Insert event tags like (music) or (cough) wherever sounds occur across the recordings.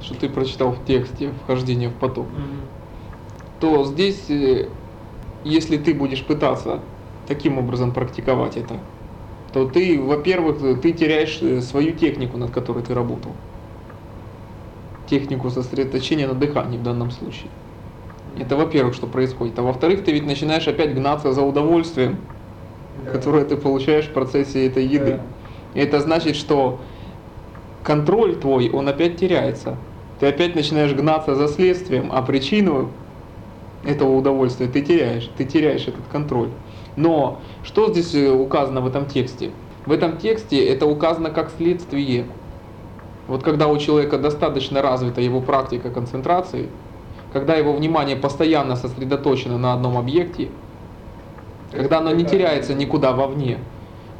что ты прочитал в тексте «Вхождение в поток», Мгм. то здесь, э, если ты будешь пытаться таким образом практиковать это, то ты, во-первых, ты теряешь э, свою технику, над которой ты работал. Технику сосредоточения на дыхании в данном случае. Это во-первых, что происходит. А во-вторых, ты ведь начинаешь опять гнаться за удовольствием, Да. которое ты получаешь в процессе этой еды. Да. И это значит, что контроль твой, он опять теряется. Ты опять начинаешь гнаться за следствием, а причину этого удовольствия ты теряешь. Ты теряешь этот контроль. Но что здесь э, указано в этом тексте? В этом тексте это указано как следствие. Вот когда у человека достаточно развита его практика концентрации, когда его внимание постоянно сосредоточено на одном объекте, когда оно не теряется никуда вовне,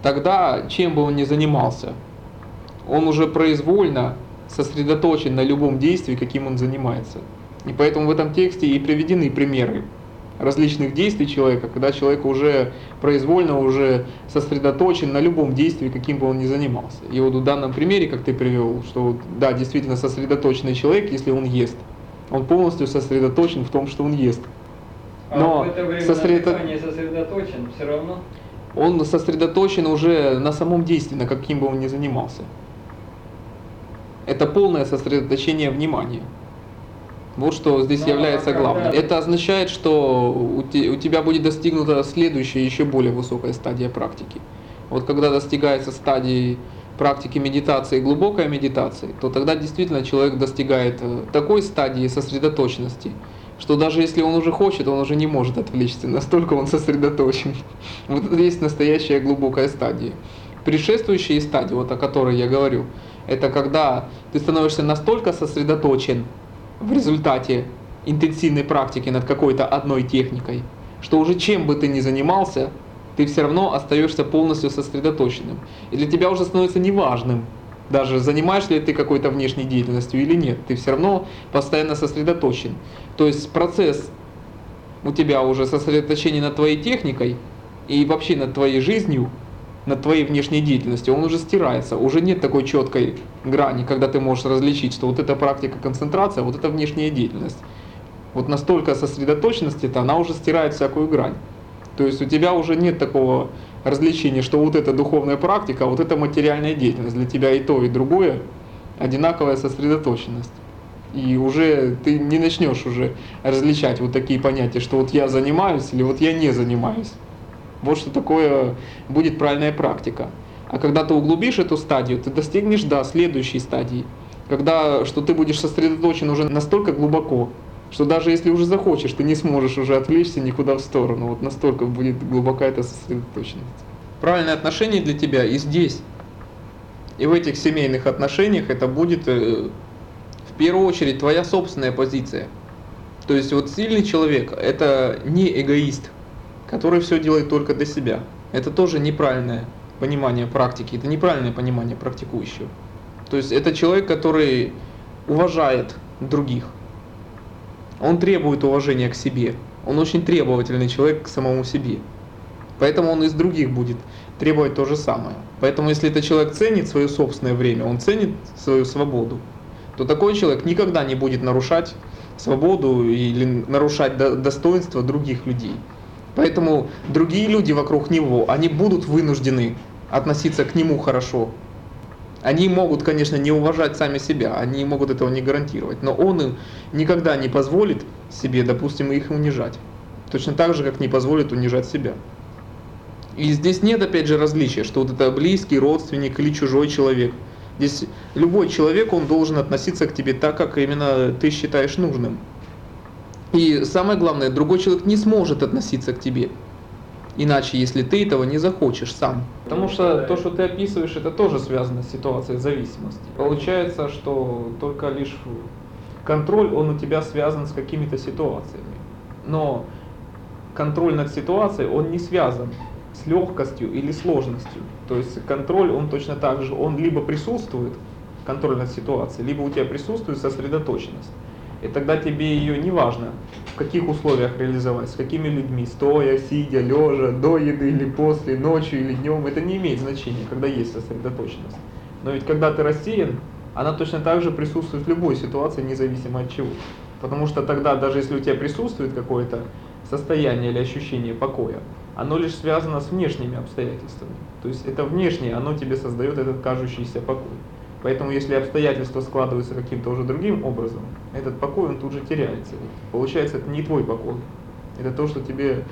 тогда, чем бы он ни занимался, он уже произвольно сосредоточен на любом действии, каким он занимается. И поэтому в этом тексте и приведены примеры различных действий человека, когда человек уже произвольно уже сосредоточен на любом действии, каким бы он ни занимался. И вот в данном примере, как ты привел, что да, действительно сосредоточенный человек, если он ест, он полностью сосредоточен в том, что он ест. А Но в это время сосредо- дыхании сосредоточен, все равно. Он сосредоточен уже на самом действии, на каким бы он ни занимался. Это полное сосредоточение внимания. Вот что здесь Ну, а является главным. Это означает, что у те- у тебя будет достигнута следующая, еще более высокая стадия практики. Вот когда достигается стадии практики медитации, глубокой медитации, то тогда действительно человек достигает э, такой стадии сосредоточенности, что даже если он уже хочет, он уже не может отвлечься, настолько он сосредоточен. Вот это есть настоящая глубокая стадия. Предшествующие стадии, вот о которой я говорю, это когда ты становишься настолько сосредоточен в результате интенсивной практики над какой-то одной техникой, что уже чем бы ты ни занимался, ты все равно остаешься полностью сосредоточенным. И для тебя уже становится неважным, даже занимаешься ли ты какой-то внешней деятельностью или нет, ты все равно постоянно сосредоточен. То есть процесс у тебя уже сосредоточение над твоей техникой и вообще над твоей жизнью, над твоей внешней деятельностью, он уже стирается. Уже нет такой четкой грани, когда ты можешь различить, что вот эта практика концентрация, вот это внешняя деятельность. Вот настолько сосредоточенности, то она уже стирает всякую грань. То есть у тебя уже нет такого развлечения, что вот это духовная практика, а вот это материальная деятельность. Для тебя и то, и другое одинаковая сосредоточенность. И уже ты не начнешь уже различать вот такие понятия, что вот я занимаюсь или вот я не занимаюсь. Вот что такое будет правильная практика. А когда ты углубишь эту стадию, ты достигнешь, да, следующей стадии. Когда, что ты будешь сосредоточен уже настолько глубоко, что даже если уже захочешь, ты не сможешь уже отвлечься никуда в сторону. Вот настолько будет глубока эта сосредоточенность. Правильное отношение для тебя и здесь. И в этих семейных отношениях это будет э, в первую очередь твоя собственная позиция. То есть вот сильный человек это не эгоист, который все делает только для себя. Это тоже неправильное понимание практики, это неправильное понимание практикующего. То есть это человек, который уважает других. Он требует уважения к себе. Он очень требовательный человек к самому себе. Поэтому он из других будет требовать то же самое. Поэтому если этот человек ценит свое собственное время, он ценит свою свободу, то такой человек никогда не будет нарушать свободу или нарушать до- достоинство других людей. Поэтому другие люди вокруг него, они будут вынуждены относиться к нему хорошо. Они могут, конечно, не уважать сами себя, они могут этого не гарантировать, но он им никогда не позволит себе, допустим, их унижать. Точно так же, как не позволит унижать себя. И здесь нет, опять же, различия, что вот это близкий, родственник или чужой человек. Здесь любой человек, он должен относиться к тебе так, как именно ты считаешь нужным. И самое главное, другой человек не сможет относиться к тебе. Иначе, если ты этого не захочешь сам. Потому что то, что ты описываешь, это тоже связано с ситуацией зависимости. Получается, что только лишь контроль, он у тебя связан с какими-то ситуациями. Но контроль над ситуацией, он не связан с легкостью или сложностью. То есть контроль, он точно так же, он либо присутствует, контроль над ситуацией, либо у тебя присутствует сосредоточенность. И тогда тебе ее не важно, в каких условиях реализовать, с какими людьми, стоя, сидя, лежа, до еды или после, ночью или днем, это не имеет значения, когда есть сосредоточенность. Но ведь когда ты рассеян, она точно так же присутствует в любой ситуации, независимо от чего. Потому что тогда, даже если у тебя присутствует какое-то состояние или ощущение покоя, оно лишь связано с внешними обстоятельствами. То есть это внешнее, оно тебе создает этот кажущийся покой. Поэтому если обстоятельства складываются каким-то уже другим образом, этот покой, он тут же теряется. Получается, это не твой покой. Это то, что тебе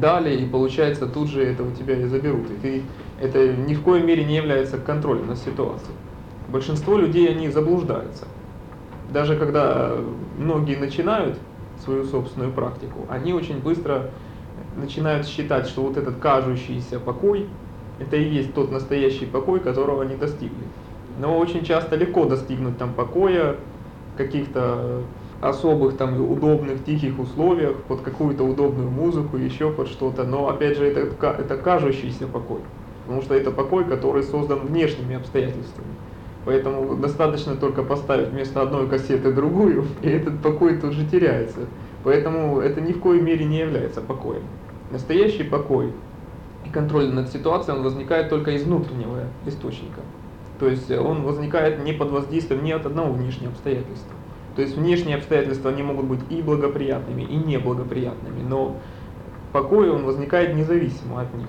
дали, и получается, тут же это у тебя и заберут. И ты, это ни в коей мере не является контролем над ситуацией. Большинство людей, они заблуждаются. Даже когда многие начинают свою собственную практику, они очень быстро начинают считать, что вот этот кажущийся покой, это и есть тот настоящий покой, которого они достигли. Но очень часто легко достигнуть там покоя, каких-то особых там удобных тихих условиях, под какую-то удобную музыку, еще под что-то. Но опять же это, это кажущийся покой, потому что это покой, который создан внешними обстоятельствами. Поэтому достаточно только поставить вместо одной кассеты другую, (laughs) и этот покой тут же теряется. Поэтому это ни в коей мере не является покоем. Настоящий покой и контроль над ситуацией, он возникает только из внутреннего источника. То есть он возникает не под воздействием ни от одного внешнего обстоятельства. То есть внешние обстоятельства, они могут быть и благоприятными, и неблагоприятными, но покой, он возникает независимо от них.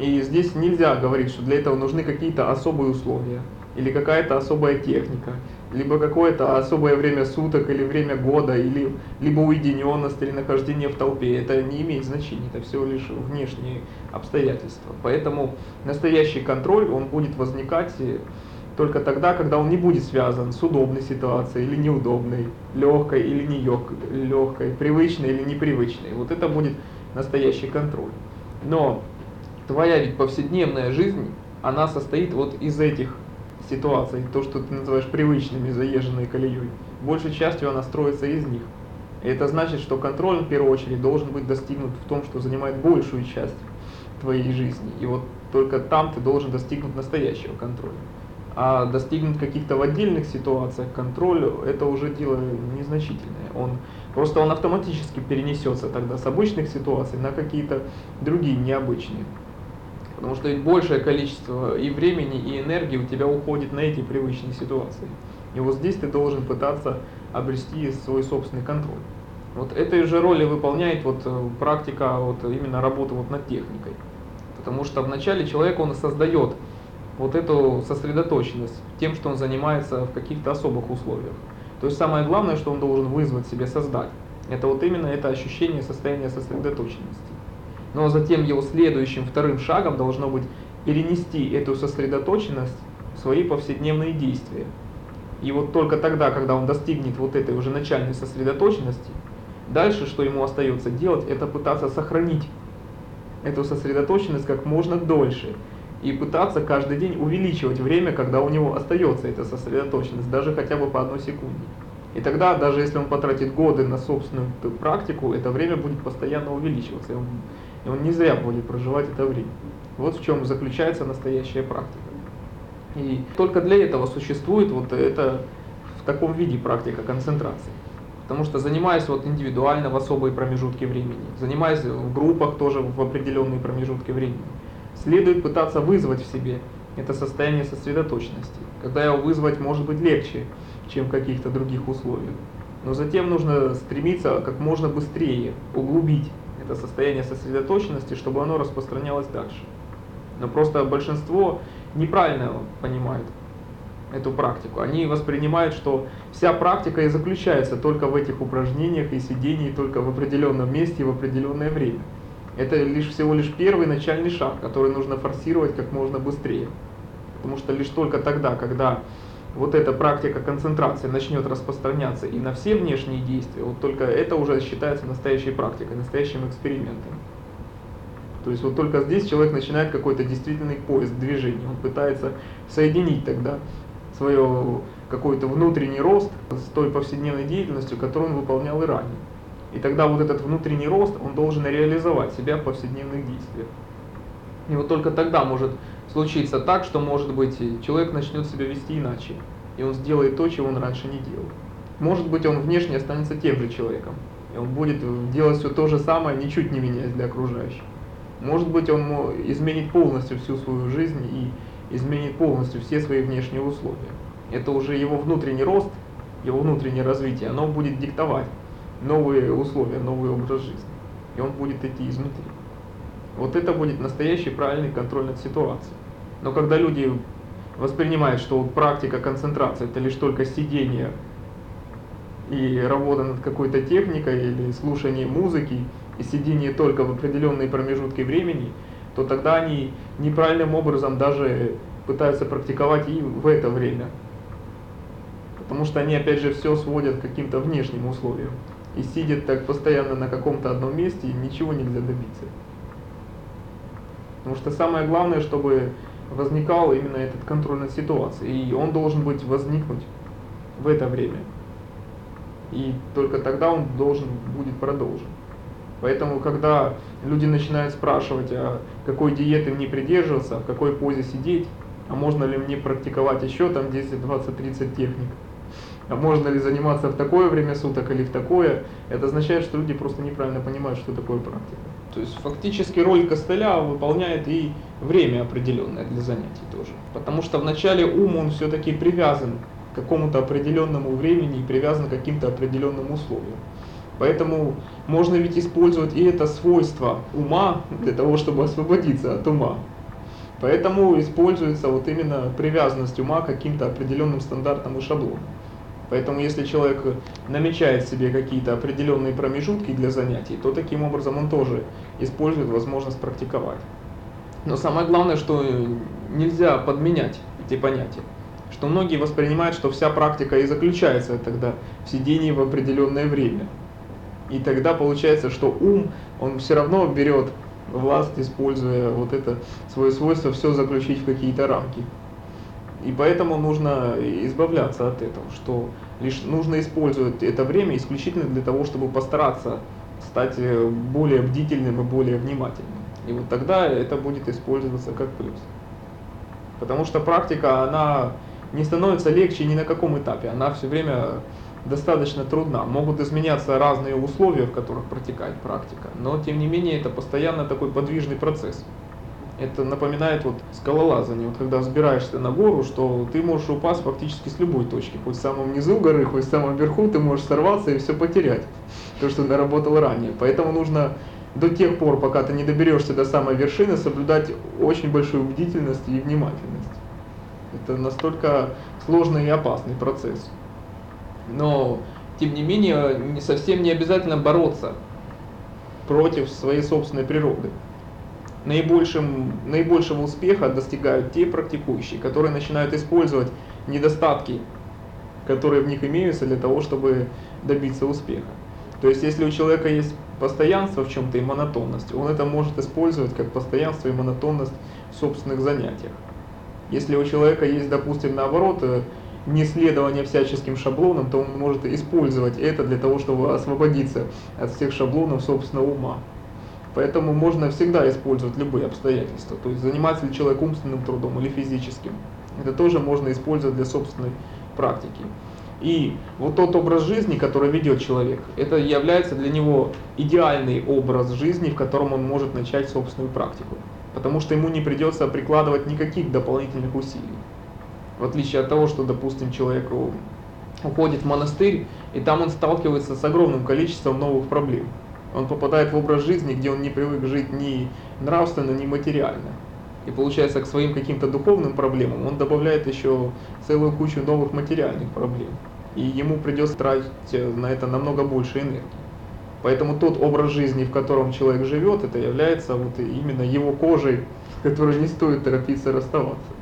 И здесь нельзя говорить, что для этого нужны какие-то особые условия, или какая-то особая техника, либо какое-то особое время суток, или время года, или либо уединенность, или нахождение в толпе. Это не имеет значения, это всего лишь внешние обстоятельства. Поэтому настоящий контроль, он будет возникать только тогда, когда он не будет связан с удобной ситуацией или неудобной, легкой или не легкой, привычной или непривычной. Вот это будет настоящий контроль. Но твоя ведь повседневная жизнь, она состоит вот из этих ситуаций, то, что ты называешь привычными, заезженной колеей. Большей частью она строится из них. И это значит, что контроль, в первую очередь, должен быть достигнут в том, что занимает большую часть твоей жизни. И вот только там ты должен достигнуть настоящего контроля. А достигнуть каких-то в отдельных ситуациях контроля, это уже дело незначительное. Он, просто он автоматически перенесется тогда с обычных ситуаций на какие-то другие необычные. Потому что большее количество и времени, и энергии у тебя уходит на эти привычные ситуации. И вот здесь ты должен пытаться обрести свой собственный контроль. Вот этой же роли выполняет вот э, практика вот именно работы вот над техникой. Потому что вначале человек он создает вот эту сосредоточенность тем, что он занимается в каких-то особых условиях. То есть самое главное, что он должен вызвать себе, создать, это вот именно это ощущение состояния сосредоточенности. Но затем его следующим, вторым шагом должно быть перенести эту сосредоточенность в свои повседневные действия. И вот только тогда, когда он достигнет вот этой уже начальной сосредоточенности, дальше, что ему остается делать, это пытаться сохранить эту сосредоточенность как можно дольше и пытаться каждый день увеличивать время, когда у него остается эта сосредоточенность, даже хотя бы по одной секунде. И тогда, даже если он потратит годы на собственную практику, это время будет постоянно увеличиваться, и он, и он не зря будет проживать это время. Вот в чем заключается настоящая практика. И только для этого существует вот это в таком виде практика концентрации. Потому что занимаясь вот индивидуально в особые промежутки времени, занимаясь в группах тоже в определенные промежутки времени, следует пытаться вызвать в себе это состояние сосредоточенности. Когда его вызвать может быть легче, чем в каких-то других условиях. Но затем нужно стремиться как можно быстрее углубить это состояние сосредоточенности, чтобы оно распространялось дальше. Но просто большинство неправильно понимает эту практику. Они воспринимают, что вся практика и заключается только в этих упражнениях и сидении только в определенном месте и в определенное время. Это лишь всего лишь первый начальный шаг, который нужно форсировать как можно быстрее. Потому что лишь только тогда, когда вот эта практика концентрации начнет распространяться и на все внешние действия, вот только это уже считается настоящей практикой, настоящим экспериментом. То есть вот только здесь человек начинает какой-то действительный поиск движения, он пытается соединить тогда свое какой-то внутренний рост с той повседневной деятельностью, которую он выполнял и ранее. И тогда вот этот внутренний рост, он должен реализовать себя в повседневных действиях. И вот только тогда может случиться так, что, может быть, человек начнет себя вести иначе. И он сделает то, чего он раньше не делал. Может быть, он внешне останется тем же человеком. И он будет делать все то же самое, ничуть не меняясь для окружающих. Может быть, он изменит полностью всю свою жизнь и изменит полностью все свои внешние условия. это уже его внутренний рост, его внутреннее развитие, оно будет диктовать новые условия, новый образ жизни. И он будет идти изнутри. Вот это будет настоящий правильный контроль над ситуацией. Но когда люди воспринимают, что вот практика концентрации это лишь только сидение и работа над какой-то техникой или слушание музыки и сидение только в определенные промежутки времени, то тогда они неправильным образом даже пытаются практиковать и в это время. Потому что они опять же все сводят к каким-то внешним условиям. И сидят так постоянно на каком-то одном месте, и ничего нельзя добиться. Потому что самое главное, чтобы возникал именно этот контроль над ситуацией. И он должен быть возникнуть в это время. И только тогда он должен будет продолжен. Поэтому, когда люди начинают спрашивать, а какой диеты мне придерживаться, в какой позе сидеть, а можно ли мне практиковать еще там 10, 20, 30 техник, а можно ли заниматься в такое время суток или в такое, это означает, что люди просто неправильно понимают, что такое практика. То есть фактически роль костыля выполняет и время определенное для занятий тоже. Потому что вначале ум, он все-таки привязан к какому-то определенному времени и привязан к каким-то определенным условиям. Поэтому можно ведь использовать и это свойство ума для того, чтобы освободиться от ума. Поэтому используется вот именно привязанность ума к каким-то определенным стандартам и шаблонам. Поэтому если человек намечает себе какие-то определенные промежутки для занятий, то таким образом он тоже использует возможность практиковать. Но самое главное, что нельзя подменять эти понятия. Что многие воспринимают, что вся практика и заключается тогда в сидении в определенное время. И тогда получается, что ум, он все равно берет власть, используя вот это свое свойство, все заключить в какие-то рамки. И поэтому нужно избавляться от этого, что лишь нужно использовать это время исключительно для того, чтобы постараться стать э, более бдительным и более внимательным. И вот тогда это будет использоваться как плюс. Потому что практика, она не становится легче ни на каком этапе, она все время достаточно трудна. Могут изменяться разные условия, в которых протекает практика, но тем не менее это постоянно такой подвижный процесс. Это напоминает вот скалолазание, вот когда взбираешься на гору, что ты можешь упасть фактически с любой точки, хоть в самом низу горы, хоть в самом верху, ты можешь сорваться и все потерять, то, что наработал ранее. Поэтому нужно до тех пор, пока ты не доберешься до самой вершины, соблюдать очень большую бдительность и внимательность. Это настолько сложный и опасный процесс. Но, тем не менее, не совсем не обязательно бороться против своей собственной природы наибольшим, наибольшего успеха достигают те практикующие, которые начинают использовать недостатки, которые в них имеются для того, чтобы добиться успеха. То есть, если у человека есть постоянство в чем-то и монотонность, он это может использовать как постоянство и монотонность в собственных занятиях. Если у человека есть, допустим, наоборот, э, неследование всяческим шаблонам, то он может использовать это для того, чтобы освободиться от всех шаблонов собственного ума. Поэтому можно всегда использовать любые обстоятельства. То есть занимается ли человек умственным трудом или физическим. Это тоже можно использовать для собственной практики. И вот тот образ жизни, который ведет человек, это является для него идеальный образ жизни, в котором он может начать собственную практику. Потому что ему не придется прикладывать никаких дополнительных усилий. В отличие от того, что, допустим, человек уходит в монастырь, и там он сталкивается с огромным количеством новых проблем. Он попадает в образ жизни, где он не привык жить ни нравственно, ни материально. И получается, к своим каким-то духовным проблемам он добавляет еще целую кучу новых материальных проблем. И ему придется тратить на это намного больше энергии. Поэтому тот образ жизни, в котором человек живет, это является вот именно его кожей, (laughs) с которой не стоит торопиться расставаться.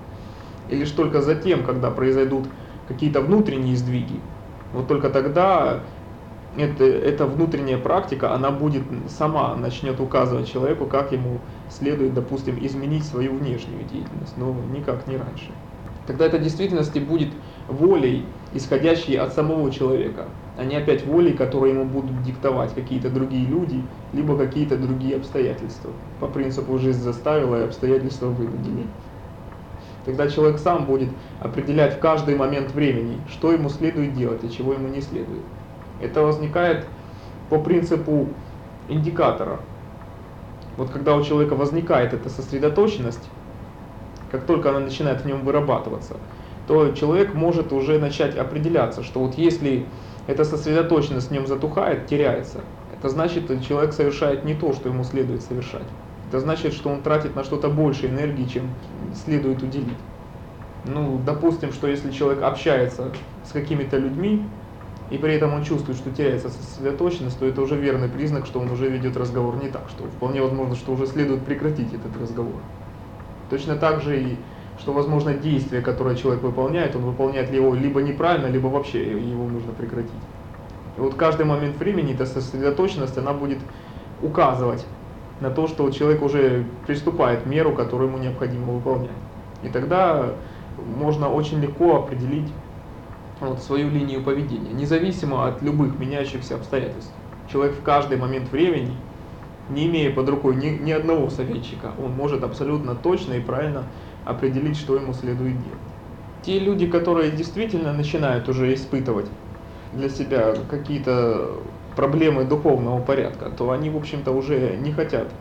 И лишь только затем, когда произойдут какие-то внутренние сдвиги, вот только тогда это, эта внутренняя практика, она будет сама начнет указывать человеку, как ему следует, допустим, изменить свою внешнюю деятельность, но никак не раньше. Тогда это в действительности будет волей, исходящей от самого человека, а не опять волей, которые ему будут диктовать какие-то другие люди, либо какие-то другие обстоятельства. По принципу «жизнь заставила, и обстоятельства вынудили». Тогда человек сам будет определять в каждый момент времени, что ему следует делать, а чего ему не следует. Это возникает по принципу индикатора. Вот когда у человека возникает эта сосредоточенность, как только она начинает в нем вырабатываться, то человек может уже начать определяться, что вот если эта сосредоточенность в нем затухает, теряется, это значит, человек совершает не то, что ему следует совершать. Это значит, что он тратит на что-то больше энергии, чем следует уделить. Ну, допустим, что если человек общается с какими-то людьми, и при этом он чувствует, что теряется сосредоточенность, то это уже верный признак, что он уже ведет разговор не так, что вполне возможно, что уже следует прекратить этот разговор. Точно так же и что, возможно, действие, которое человек выполняет, он выполняет его либо неправильно, либо вообще его нужно прекратить. И вот каждый момент времени эта сосредоточенность, она будет указывать на то, что человек уже приступает к меру, которую ему необходимо выполнять. И тогда можно очень легко определить вот, свою линию поведения, независимо от любых меняющихся обстоятельств. Человек в каждый момент времени, не имея под рукой ни, ни одного советчика, он может абсолютно точно и правильно определить, что ему следует делать. Те люди, которые действительно начинают уже испытывать для себя какие-то проблемы духовного порядка, то они, в общем-то, уже не хотят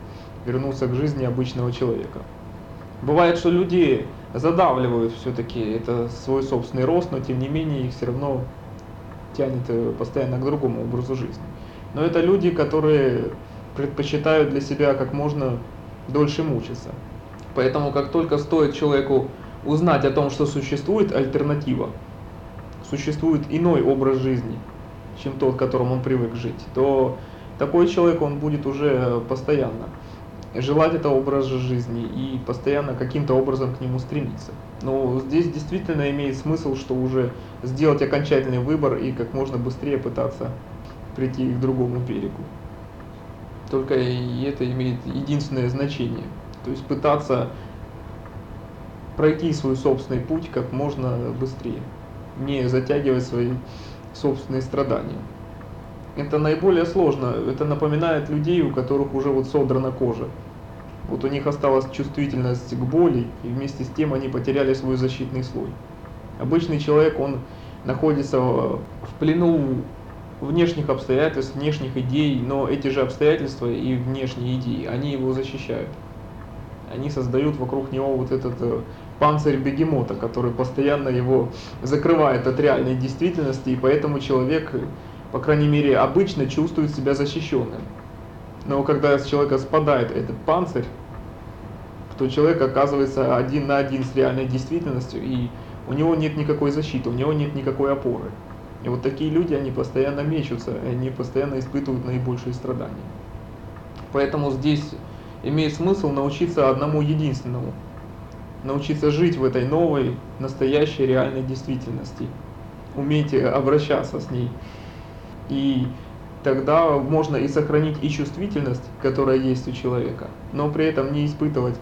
вернуться к жизни обычного человека. Бывает, что люди задавливают все-таки это свой собственный рост, но тем не менее их все равно тянет э, постоянно к другому образу жизни. Но это люди, которые предпочитают для себя как можно дольше мучиться. Поэтому как только стоит человеку узнать о том, что существует альтернатива, существует иной образ жизни, чем тот, которым он привык жить, то такой человек, он будет уже постоянно желать этого образа жизни и постоянно каким-то образом к нему стремиться. Но здесь действительно имеет смысл, что уже сделать окончательный выбор и как можно быстрее пытаться прийти к другому берегу. Только и это имеет единственное значение. То есть пытаться пройти свой собственный путь как можно быстрее, не затягивать свои собственные страдания. Это наиболее сложно, это напоминает людей, у которых уже вот содрана кожа. Вот у них осталась чувствительность к боли, и вместе с тем они потеряли свой защитный слой. Обычный человек, он находится в плену внешних обстоятельств, внешних идей, но эти же обстоятельства и внешние идеи, они его защищают. Они создают вокруг него вот этот э, панцирь бегемота, который постоянно его закрывает от реальной действительности, и поэтому человек, по крайней мере, обычно чувствует себя защищенным. Но когда с человека спадает этот панцирь, то человек оказывается один на один с реальной действительностью, и у него нет никакой защиты, у него нет никакой опоры. И вот такие люди, они постоянно мечутся, они постоянно испытывают наибольшие страдания. Поэтому здесь имеет смысл научиться одному единственному. Научиться жить в этой новой, настоящей, реальной действительности. Умейте обращаться с ней. И тогда можно и сохранить и чувствительность, которая есть у человека, но при этом не испытывать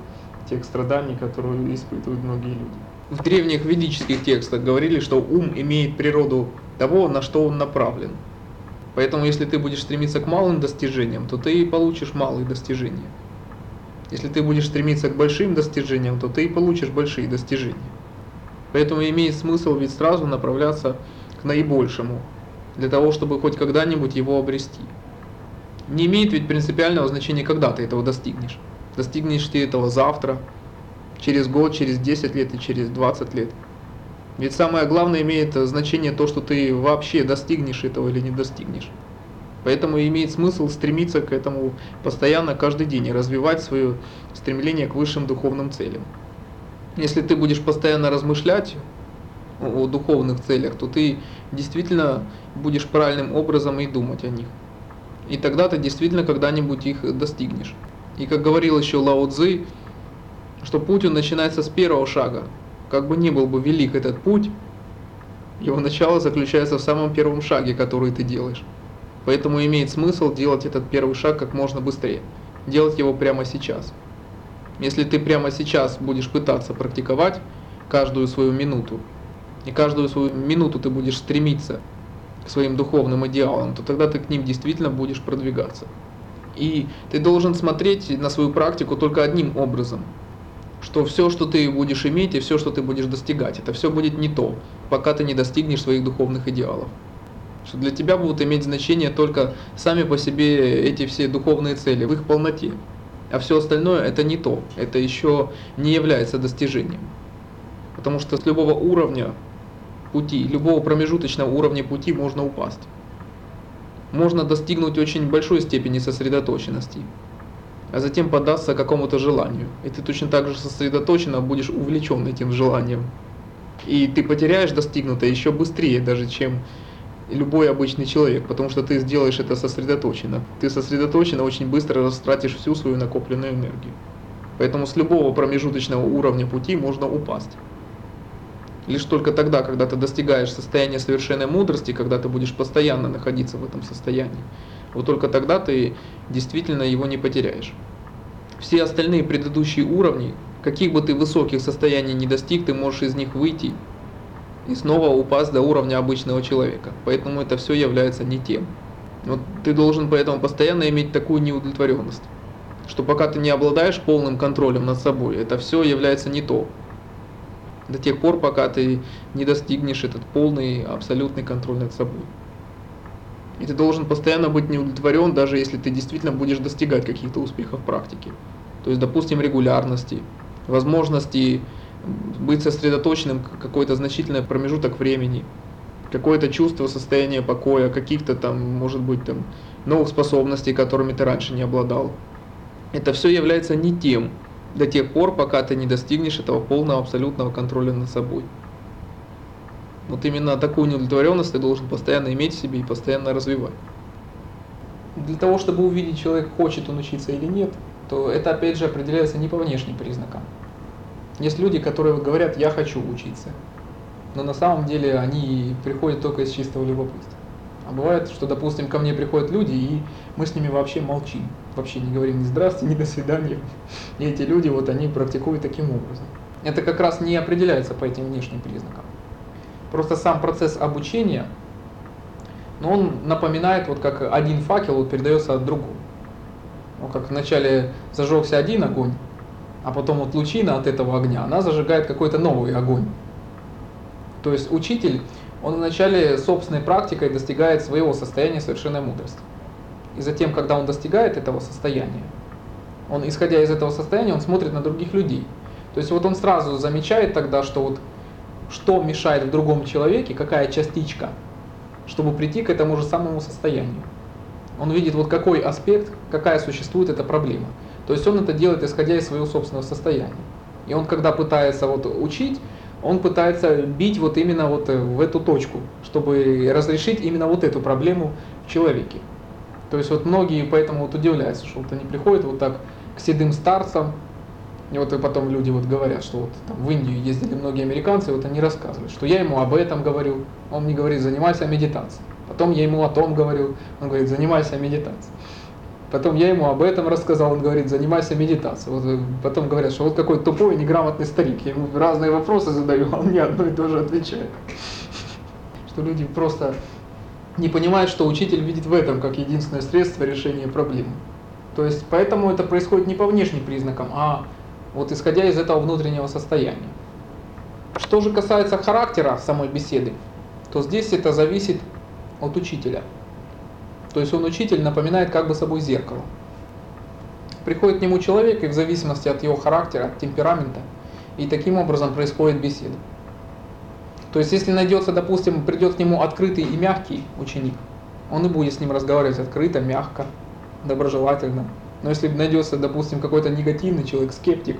тех страданий, которые испытывают многие люди. В древних ведических текстах говорили, что ум имеет природу того, на что он направлен. Поэтому если ты будешь стремиться к малым достижениям, то ты и получишь малые достижения. Если ты будешь стремиться к большим достижениям, то ты и получишь большие достижения. Поэтому имеет смысл ведь сразу направляться к наибольшему, для того, чтобы хоть когда-нибудь его обрести. Не имеет ведь принципиального значения, когда ты этого достигнешь. Достигнешь ты этого завтра, через год, через 10 лет и через 20 лет. Ведь самое главное имеет значение то, что ты вообще достигнешь этого или не достигнешь. Поэтому имеет смысл стремиться к этому постоянно, каждый день, и развивать свое стремление к высшим духовным целям. Если ты будешь постоянно размышлять о духовных целях, то ты действительно будешь правильным образом и думать о них. И тогда ты действительно когда-нибудь их достигнешь. И как говорил еще Лао Цзы, что путь он начинается с первого шага. Как бы ни был бы велик этот путь, его начало заключается в самом первом шаге, который ты делаешь. Поэтому имеет смысл делать этот первый шаг как можно быстрее. Делать его прямо сейчас. Если ты прямо сейчас будешь пытаться практиковать каждую свою минуту, и каждую свою минуту ты будешь стремиться к своим духовным идеалам, то тогда ты к ним действительно будешь продвигаться. И ты должен смотреть на свою практику только одним образом, что все, что ты будешь иметь и все, что ты будешь достигать, это все будет не то, пока ты не достигнешь своих духовных идеалов. Что для тебя будут иметь значение только сами по себе эти все духовные цели в их полноте. А все остальное это не то, это еще не является достижением. Потому что с любого уровня пути, любого промежуточного уровня пути можно упасть. Можно достигнуть очень большой степени сосредоточенности, а затем поддаться какому-то желанию. И ты точно так же сосредоточенно будешь увлечен этим желанием. И ты потеряешь достигнутое еще быстрее, даже чем любой обычный человек, потому что ты сделаешь это сосредоточенно. Ты сосредоточенно очень быстро растратишь всю свою накопленную энергию. Поэтому с любого промежуточного уровня пути можно упасть. Лишь только тогда, когда ты достигаешь состояния совершенной мудрости, когда ты будешь постоянно находиться в этом состоянии, вот только тогда ты действительно его не потеряешь. Все остальные предыдущие уровни, каких бы ты высоких состояний не достиг, ты можешь из них выйти и снова упасть до уровня обычного человека. Поэтому это все является не тем. Вот ты должен поэтому постоянно иметь такую неудовлетворенность, что пока ты не обладаешь полным контролем над собой, это все является не то. До тех пор, пока ты не достигнешь этот полный, абсолютный контроль над собой. И ты должен постоянно быть неудовлетворен, даже если ты действительно будешь достигать каких-то успехов в практике. То есть, допустим, регулярности, возможности быть сосредоточенным какой-то значительный промежуток времени, какое-то чувство состояния покоя, каких-то там, может быть, там, новых способностей, которыми ты раньше не обладал. Это все является не тем до тех пор, пока ты не достигнешь этого полного абсолютного контроля над собой. Вот именно такую неудовлетворенность ты должен постоянно иметь в себе и постоянно развивать. Для того, чтобы увидеть, человек хочет он учиться или нет, то это опять же определяется не по внешним признакам. Есть люди, которые говорят, я хочу учиться, но на самом деле они приходят только из чистого любопытства. А бывает, что, допустим, ко мне приходят люди, и мы с ними вообще молчим, вообще не говорим ни здравствуйте, ни до свидания. И эти люди, вот они практикуют таким образом. Это как раз не определяется по этим внешним признакам. Просто сам процесс обучения, но он напоминает, вот как один факел вот передается от другого. Ну, как вначале зажегся один огонь, а потом вот лучина от этого огня, она зажигает какой-то новый огонь. То есть учитель, он вначале собственной практикой достигает своего состояния совершенной мудрости. И затем, когда он достигает этого состояния, он, исходя из этого состояния, он смотрит на других людей. То есть вот он сразу замечает тогда, что вот что мешает в другом человеке, какая частичка, чтобы прийти к этому же самому состоянию. Он видит вот какой аспект, какая существует эта проблема. То есть он это делает исходя из своего собственного состояния. И он когда пытается вот учить, он пытается бить вот именно вот э, в эту точку, чтобы разрешить именно вот эту проблему в человеке. То есть вот многие поэтому вот удивляются, что вот они приходят вот так к седым старцам, и вот и потом люди вот говорят, что вот там в Индию ездили многие американцы, вот они рассказывают, что я ему об этом говорю, он мне говорит, занимайся медитацией. Потом я ему о том говорю, он говорит, занимайся медитацией. Потом я ему об этом рассказал, он говорит, занимайся медитацией. Вот, э, потом говорят, что вот какой тупой, неграмотный старик. Я ему разные вопросы задаю, а он мне одно и то же отвечает. (laughs) Что люди просто не понимают, что учитель видит в этом как единственное средство решения проблемы. То есть поэтому это происходит не по внешним признакам, а вот исходя из этого внутреннего состояния. Что же касается характера самой беседы, то здесь это зависит от учителя. То есть он учитель напоминает как бы собой зеркало. Приходит к нему человек, и в зависимости от его характера, от темперамента, и таким образом происходит беседа. То есть если найдется, допустим, придет к нему открытый и мягкий ученик, он и будет с ним разговаривать открыто, мягко, доброжелательно. Но если найдется, допустим, какой-то негативный человек, скептик,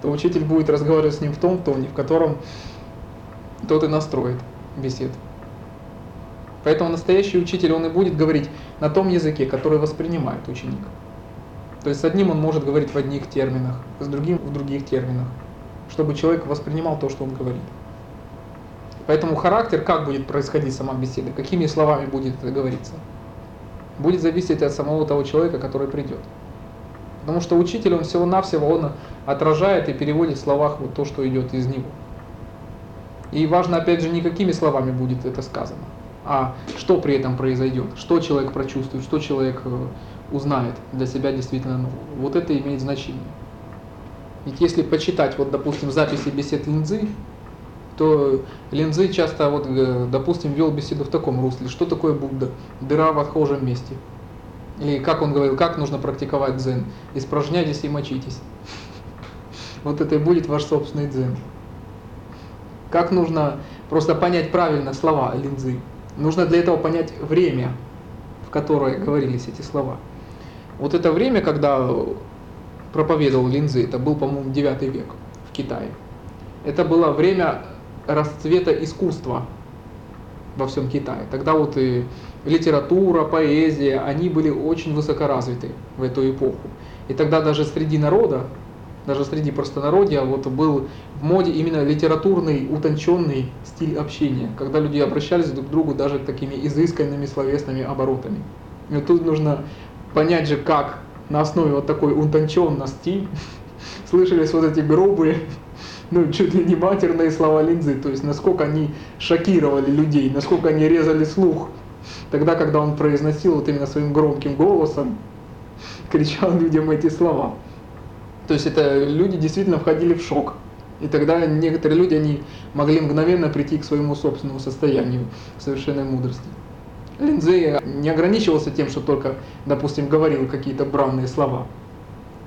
то учитель будет разговаривать с ним в том тоне, в котором тот и настроит беседу. Поэтому настоящий учитель, он и будет говорить на том языке, который воспринимает ученик. То есть с одним он может говорить в одних терминах, с другим в других терминах, чтобы человек воспринимал то, что он говорит. Поэтому характер, как будет происходить сама беседа, какими словами будет это говориться, будет зависеть от самого того человека, который придет. Потому что учитель, он всего-навсего, он отражает и переводит в словах вот то, что идет из него. И важно, опять же, не какими словами будет это сказано, а что при этом произойдет, что человек прочувствует, что человек э, узнает для себя действительно нового. Вот это имеет значение. Ведь если почитать, вот, допустим, записи бесед Линзы, то Линзы часто, вот, э, допустим, вел беседу в таком русле. Что такое Будда? Дыра в отхожем месте. Или как он говорил, как нужно практиковать дзен? Испражняйтесь и мочитесь. (laughs) Вот это и будет ваш собственный дзен. как нужно просто понять правильно слова линзы. Нужно для этого понять время, в которое говорились эти слова. Вот это время, когда проповедовал линзы, это был, по-моему, 9 век в Китае. Это было время расцвета искусства во всем Китае. Тогда вот и литература, поэзия, они были очень высокоразвиты в эту эпоху. И тогда даже среди народа, даже среди простонародья, вот был в моде именно литературный, утонченный стиль общения, когда люди обращались друг к другу даже такими изысканными словесными оборотами. И вот тут нужно понять же, как на основе вот такой утонченности (laughs) слышались вот эти грубые, ну, чуть ли не матерные слова линзы, то есть насколько они шокировали людей, насколько они резали слух, тогда, когда он произносил вот именно своим громким голосом, кричал людям эти слова. То есть это люди действительно входили в шок. И тогда некоторые люди, они могли мгновенно прийти к своему собственному состоянию совершенной мудрости. Линдзей не ограничивался тем, что только, допустим, говорил какие-то бранные слова.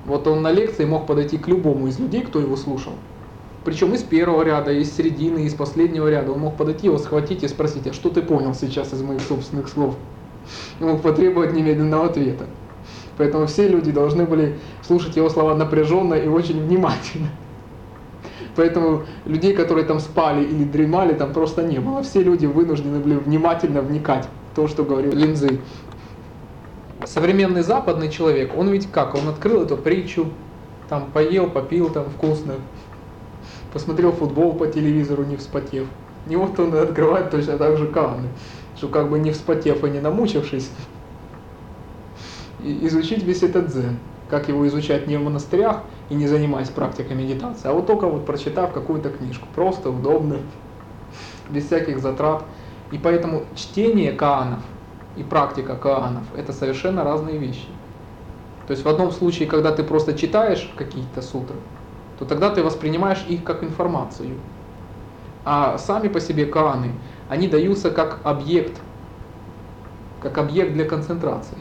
Вот он на лекции мог подойти к любому из людей, кто его слушал. Причем из первого ряда, из середины, из последнего ряда. Он мог подойти, его схватить и спросить, а что ты понял сейчас из моих собственных слов? И мог потребовать немедленного ответа. Поэтому все люди должны были слушать его слова напряженно и очень внимательно. Поэтому людей, которые там спали или дремали, там просто не было. Все люди вынуждены были внимательно вникать в то, что говорил Линзы. Современный западный человек, он ведь как? Он открыл эту притчу, там поел, попил там вкусно, посмотрел футбол по телевизору, не вспотев. И вот он открывает точно так же Кааны, что как бы не вспотев и не намучившись, изучить весь этот дзен, как его изучать не в монастырях и не занимаясь практикой медитации, а вот только вот прочитав какую-то книжку, просто, удобно, (laughs) без всяких затрат. И поэтому чтение каанов и практика каанов – это совершенно разные вещи. То есть в одном случае, когда ты просто читаешь какие-то сутры, то тогда ты воспринимаешь их как информацию. А сами по себе кааны, они даются как объект, как объект для концентрации.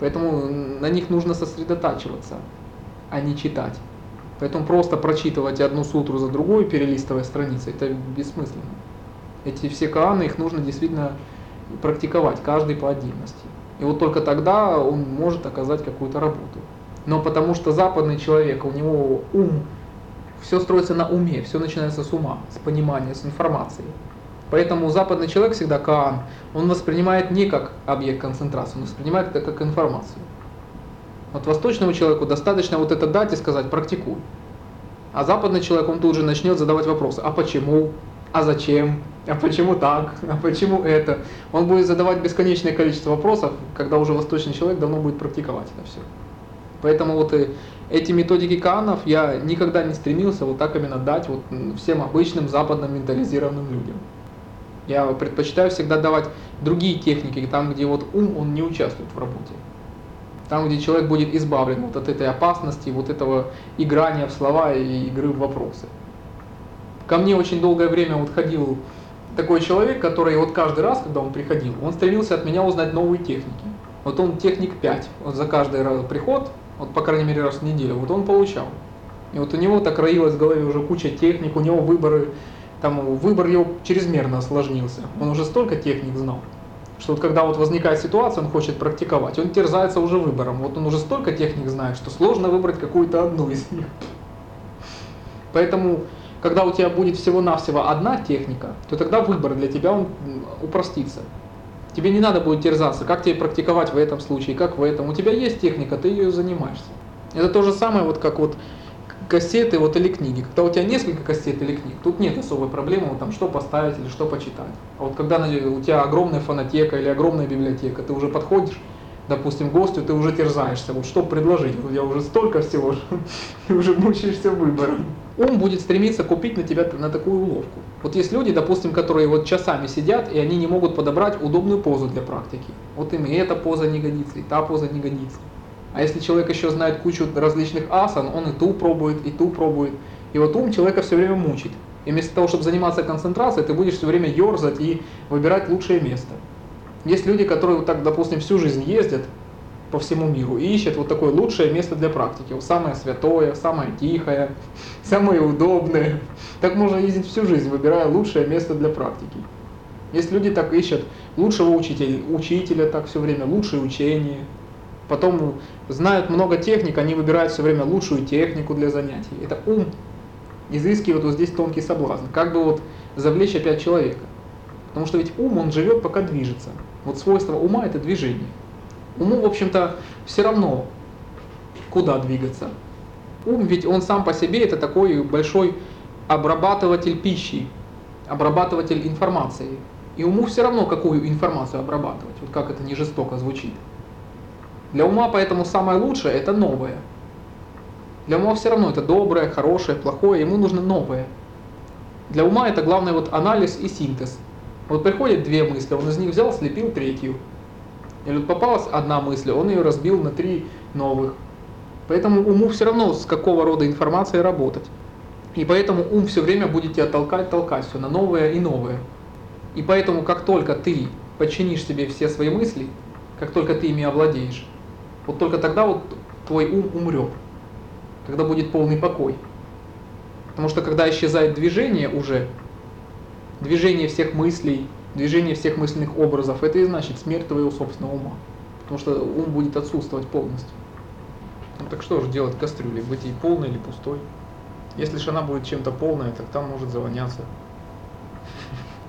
Поэтому на них нужно сосредотачиваться, а не читать. Поэтому просто прочитывать одну сутру за другой, перелистывая страницы, это бессмысленно. Эти все кааны, их нужно действительно практиковать, каждый по отдельности. И вот только тогда он может оказать какую-то работу. Но потому что западный человек, у него ум, все строится на уме, все начинается с ума, с понимания, с информацией. Поэтому западный человек всегда Каан, он воспринимает не как объект концентрации, он воспринимает это как информацию. Вот восточному человеку достаточно вот это дать и сказать «практикуй». А западный человек, он тут же начнет задавать вопросы. А почему? А зачем? А почему так? А почему это? Он будет задавать бесконечное количество вопросов, когда уже восточный человек давно будет практиковать это все. Поэтому вот и эти методики Каанов я никогда не стремился вот так именно дать вот всем обычным западным ментализированным людям. Я предпочитаю всегда давать другие техники, там, где вот ум, он не участвует в работе. Там, где человек будет избавлен вот от этой опасности, вот этого играния в слова и игры в вопросы. Ко мне очень долгое время вот ходил такой человек, который вот каждый раз, когда он приходил, он стремился от меня узнать новые техники. Вот он техник 5, вот за каждый раз приход, вот по крайней мере раз в неделю, вот он получал. И вот у него так роилась в голове уже куча техник, у него выборы там выбор его чрезмерно осложнился. Он уже столько техник знал, что вот когда вот возникает ситуация, он хочет практиковать, он терзается уже выбором. Вот он уже столько техник знает, что сложно выбрать какую-то одну из них. Поэтому, когда у тебя будет всего-навсего одна техника, то тогда выбор для тебя он упростится. Тебе не надо будет терзаться, как тебе практиковать в этом случае, как в этом. У тебя есть техника, ты ее занимаешься. Это то же самое, вот как вот кассеты вот, или книги. Когда у тебя несколько кассет или книг, тут нет особой проблемы, вот, там, что поставить или что почитать. А вот когда у тебя огромная фонотека или огромная библиотека, ты уже подходишь, допустим, гостю, ты уже терзаешься, вот что предложить, у тебя уже столько всего, (laughs) ты уже мучаешься выбором. Ум будет стремиться купить на тебя на такую уловку. Вот есть люди, допустим, которые вот часами сидят, и они не могут подобрать удобную позу для практики. Вот им и эта поза не годится, и та поза не годится. А если человек еще знает кучу различных асан, он и ту пробует, и ту пробует. И вот ум человека все время мучит. И вместо того, чтобы заниматься концентрацией, ты будешь все время ерзать и выбирать лучшее место. Есть люди, которые вот так, допустим, всю жизнь ездят по всему миру и ищет вот такое лучшее место для практики, вот самое святое, самое тихое, (laughs) самое удобное. Так можно ездить всю жизнь, выбирая лучшее место для практики. Есть люди так ищут лучшего учителя, учителя так все время, лучшее учение. Потом знают много техник, они выбирают все время лучшую технику для занятий. Это ум изыскивает вот здесь тонкий соблазн. Как бы вот завлечь опять человека. Потому что ведь ум, он живет, пока движется. Вот свойство ума – это движение. Уму, в общем-то, все равно, куда двигаться. Ум ведь он сам по себе это такой большой обрабатыватель пищи, обрабатыватель информации. И уму все равно, какую информацию обрабатывать, вот как это не жестоко звучит. Для ума поэтому самое лучшее это новое. Для ума все равно это доброе, хорошее, плохое, ему нужно новое. Для ума это главное вот анализ и синтез. Вот приходят две мысли, он из них взял, слепил третью. Или вот попалась одна мысль, он ее разбил на три новых. Поэтому уму все равно с какого рода информацией работать. И поэтому ум все время будет тебя толкать, толкать все на новое и новое. И поэтому как только ты подчинишь себе все свои мысли, как только ты ими овладеешь, вот только тогда вот твой ум умрет. Тогда будет полный покой. Потому что когда исчезает движение уже, движение всех мыслей, движение всех мысленных образов, это и значит смерть твоего собственного ума. Потому что ум будет отсутствовать полностью. Ну так что же делать кастрюлей? Быть ей полной или пустой? Если же она будет чем-то полная, так там может завоняться.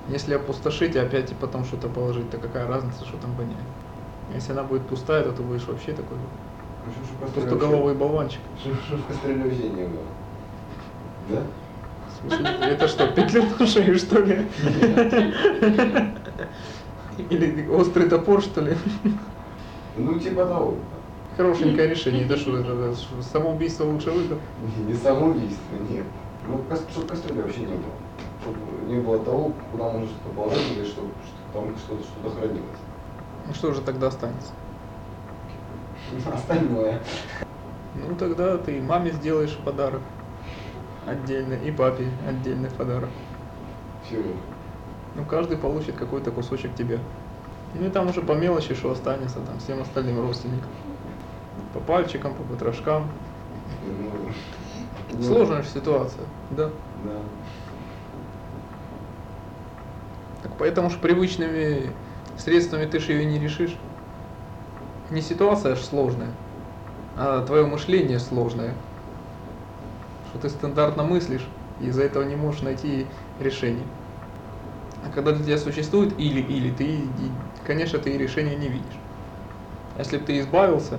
Если опустошить и опять и потом что-то положить, то какая разница, что там воняет? Если она будет пустая, то ты будешь вообще такой Ну, пустоголовый болванчик. Кастрюле вообще не было? Да? В смысле, это что, петля на шее, что ли? Или острый топор, что ли? Ну, типа того. Хорошенькое решение. Это что, это, самоубийство лучше выход? Не самоубийство, нет. Ну, чтобы кастрюли вообще не было. Чтобы не было того, куда можно что-то положить, или чтобы там что-то что хранилось. Ну что же тогда останется? Остальное. Ну тогда ты маме сделаешь подарок отдельно и папе отдельный подарок. Чего? Ну каждый получит какой-то кусочек тебя. Ну и там уже по мелочи, что останется там всем остальным родственникам. По пальчикам, по потрошкам. Ну, Сложная же ситуация, да. Да. Так поэтому ж привычными средствами ты же ее не решишь. Не ситуация аж сложная, а твое мышление сложное. Что ты стандартно мыслишь, и из-за этого не можешь найти решение. А когда для тебя существует или-или, ты, конечно, ты и решения не видишь. Если бы ты избавился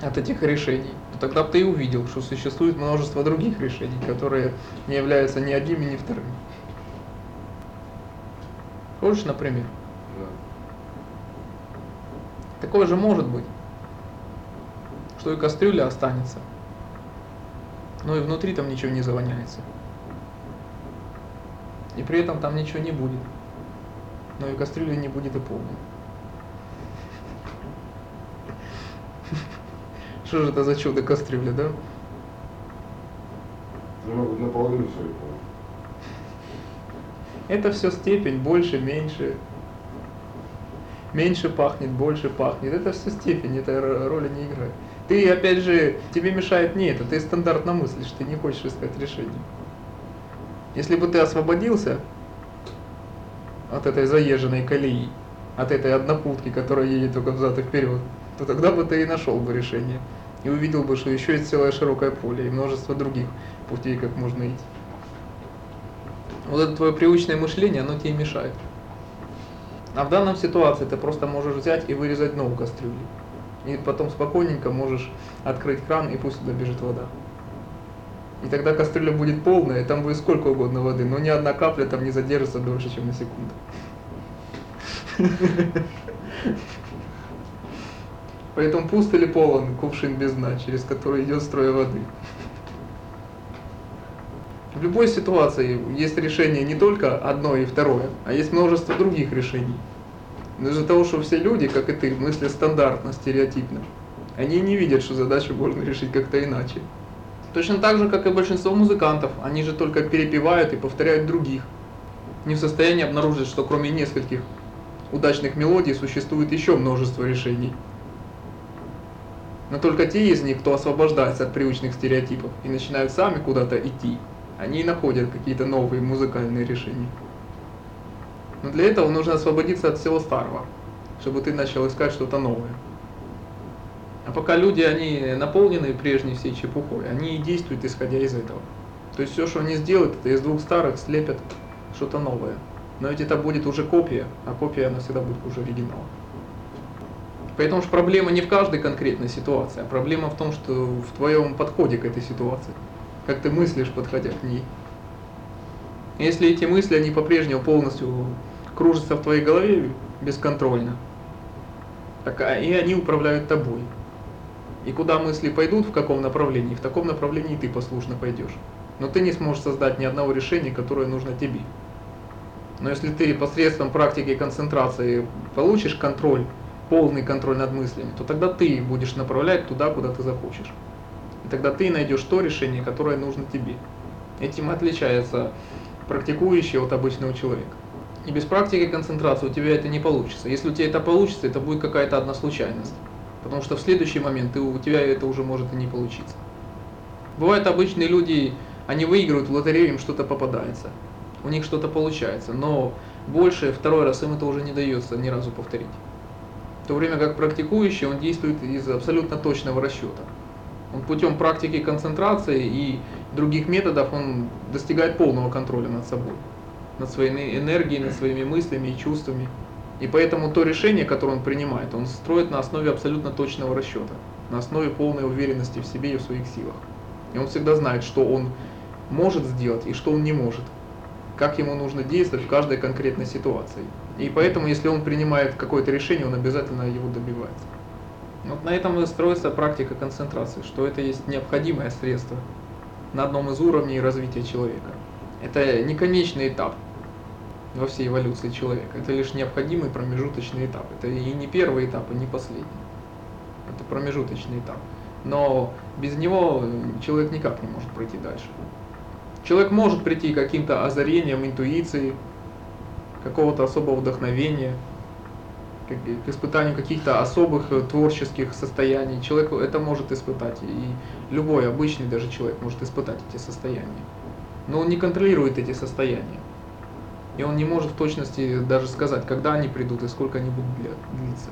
от этих решений, то тогда бы ты и увидел, что существует множество других решений, которые не являются ни одним и ни вторым. Хочешь, например? Такое же может быть, что и кастрюля останется, но и внутри там ничего не завоняется. И при этом там ничего не будет, но и кастрюля не будет и полной. Что же это за чудо кастрюля, да? Ну, наполовину все. Это все степень, больше, меньше. Меньше пахнет, больше пахнет. Это все степень, это роли не играет. Ты, опять же, тебе мешает не это, ты стандартно мыслишь, ты не хочешь искать решение. Если бы ты освободился от этой заезженной колеи, от этой однопутки, которая едет только взад и вперед, то тогда бы ты и нашел бы решение. И увидел бы, что еще есть целое широкое поле и множество других путей, как можно идти. Вот это твое привычное мышление, оно тебе мешает. А в данном ситуации ты просто можешь взять и вырезать дно у кастрюли. И потом спокойненько можешь открыть кран, и пусть туда бежит вода. И тогда кастрюля будет полная, и там будет сколько угодно воды, но ни одна капля там не задержится дольше, чем на секунду. Поэтому пуст или полон кувшин без дна, через который идет струя воды. В любой ситуации есть решение не только одно и второе, а есть множество других решений. Но из-за того, что все люди, как и ты, мыслят стандартно, стереотипно, они не видят, что задачу можно решить как-то иначе. Точно так же, как и большинство музыкантов, они же только перепевают и повторяют других. Не в состоянии обнаружить, что кроме нескольких удачных мелодий существует еще множество решений. Но только те из них, кто освобождается от привычных стереотипов и начинают сами куда-то идти, они находят какие-то новые музыкальные решения. Но для этого нужно освободиться от всего старого, чтобы ты начал искать что-то новое. А пока люди, они наполнены прежней всей чепухой, они и действуют исходя из этого. То есть все, что они сделают, это из двух старых слепят что-то новое. Но ведь это будет уже копия, а копия она всегда будет хуже оригинала. Поэтому же проблема не в каждой конкретной ситуации, а проблема в том, что в твоем подходе к этой ситуации, как ты мыслишь, подходя к ней. Если эти мысли, они по-прежнему полностью кружатся в твоей голове бесконтрольно, так, а- и они управляют тобой. И куда мысли пойдут, в каком направлении, в таком направлении ты послушно пойдешь. Но ты не сможешь создать ни одного решения, которое нужно тебе. Но если ты посредством практики концентрации получишь контроль, полный контроль над мыслями, то тогда ты будешь направлять туда, куда ты захочешь. Тогда ты найдешь то решение, которое нужно тебе. Этим отличается практикующий от обычного человека. И без практики концентрации у тебя это не получится. Если у тебя это получится, это будет какая-то одна случайность. Потому что в следующий момент ты, у тебя это уже может и не получиться. Бывают обычные люди, они выигрывают в лотерею, им что-то попадается. У них что-то получается, но больше второй раз им это уже не дается ни разу повторить. В то время как практикующий, он действует из абсолютно точного расчета. Путем практики концентрации и других методов он достигает полного контроля над собой, над своей энергией, над своими мыслями и чувствами. И поэтому то решение, которое он принимает, он строит на основе абсолютно точного расчета, на основе полной уверенности в себе и в своих силах. И он всегда знает, что он может сделать и что он не может, как ему нужно действовать в каждой конкретной ситуации. И поэтому, если он принимает какое-то решение, он обязательно его добивается. Вот на этом и строится практика концентрации, что это есть необходимое средство на одном из уровней развития человека. Это не конечный этап во всей эволюции человека, это лишь необходимый промежуточный этап. Это и не первый этап, и не последний. Это промежуточный этап. Но без него человек никак не может пройти дальше. Человек может прийти каким-то озарением интуиции, какого-то особого вдохновения, к испытанию каких-то особых э, творческих состояний. Человек это может испытать, и любой обычный даже человек может испытать эти состояния. Но он не контролирует эти состояния. И он не может в точности даже сказать, когда они придут и сколько они будут длиться.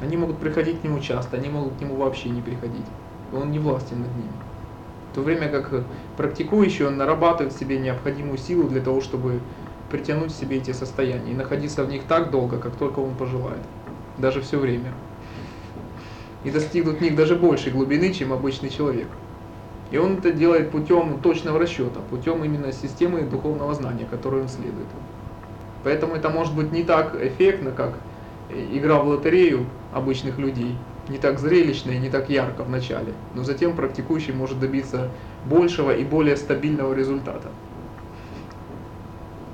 Они могут приходить к нему часто, они могут к нему вообще не приходить. И он не властен над ними. В то время как практикующий, он нарабатывает в себе необходимую силу для того, чтобы притянуть в себе эти состояния и находиться в них так долго, как только он пожелает, даже все время. И достигнуть в них даже большей глубины, чем обычный человек. И он это делает путем точного расчета, путем именно системы духовного знания, которой он следует. Поэтому это может быть не так эффектно, как игра в лотерею обычных людей, не так зрелищно и не так ярко в начале, но затем практикующий может добиться большего и более стабильного результата.